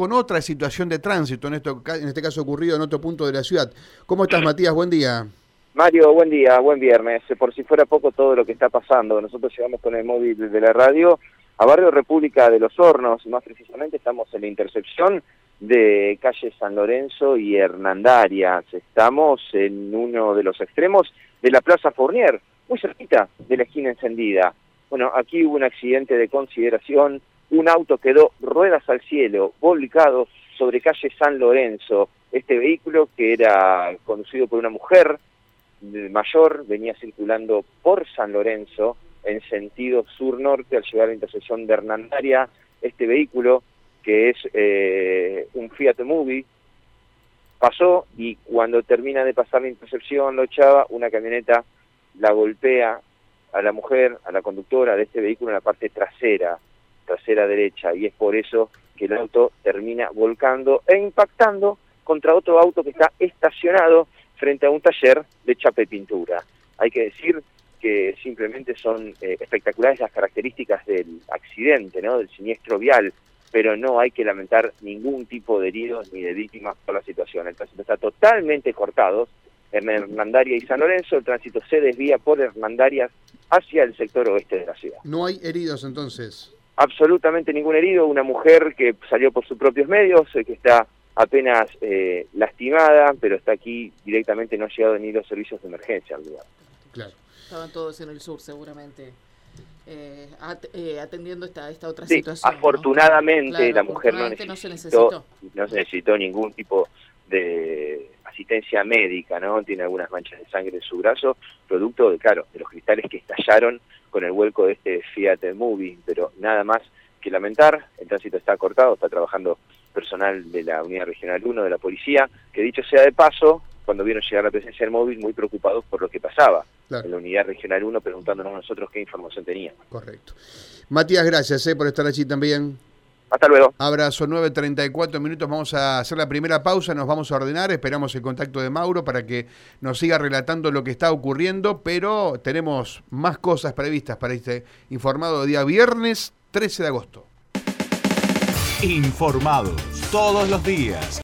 con otra situación de tránsito, en, esto, en este caso ocurrido en otro punto de la ciudad. ¿Cómo estás, Matías? Buen día. Mario, buen día, buen viernes. Por si fuera poco todo lo que está pasando, nosotros llegamos con el móvil de la radio a Barrio República de los Hornos, más precisamente estamos en la intercepción de calle San Lorenzo y Hernandarias. Estamos en uno de los extremos de la Plaza Fournier, muy cerquita de la esquina encendida. Bueno, aquí hubo un accidente de consideración, un auto quedó ruedas al cielo, volcado sobre calle San Lorenzo. Este vehículo, que era conducido por una mujer mayor, venía circulando por San Lorenzo en sentido sur-norte al llegar a la intersección de Hernandaria. Este vehículo, que es eh, un Fiat Movie, pasó y cuando termina de pasar la intersección, lo echaba, una camioneta la golpea a la mujer, a la conductora de este vehículo en la parte trasera, trasera derecha, y es por eso que el auto termina volcando e impactando contra otro auto que está estacionado frente a un taller de chapa y pintura. Hay que decir que simplemente son eh, espectaculares las características del accidente, ¿no? del siniestro vial, pero no hay que lamentar ningún tipo de heridos ni de víctimas por la situación. El tránsito está totalmente cortado en Hernandaria y San Lorenzo, el tránsito se desvía por Hernandarias hacia el sector oeste de la ciudad. ¿No hay heridos entonces? Absolutamente ningún herido, una mujer que salió por sus propios medios, eh, que está apenas eh, lastimada, pero está aquí directamente, no ha llegado ni los servicios de emergencia al lugar. Claro. Estaban todos en el sur seguramente. Eh, eh, atendiendo esta, esta otra sí, situación. Afortunadamente la mujer no necesitó, no se necesitó, no se necesitó ningún tipo de asistencia médica, ¿no? Tiene algunas manchas de sangre en su brazo, producto de, claro, de los cristales que estallaron con el vuelco de este Fiat Movie, pero nada más que lamentar, el tránsito está cortado, está trabajando personal de la Unidad Regional 1 de la Policía, que dicho sea de paso, cuando vieron llegar la presencia del móvil, muy preocupados por lo que pasaba en la Unidad Regional 1, preguntándonos a nosotros qué información tenía. Correcto. Matías, gracias eh, por estar allí también. Hasta luego. Abrazo, 9.34 minutos. Vamos a hacer la primera pausa, nos vamos a ordenar. Esperamos el contacto de Mauro para que nos siga relatando lo que está ocurriendo, pero tenemos más cosas previstas para este informado día viernes 13 de agosto. Informados todos los días.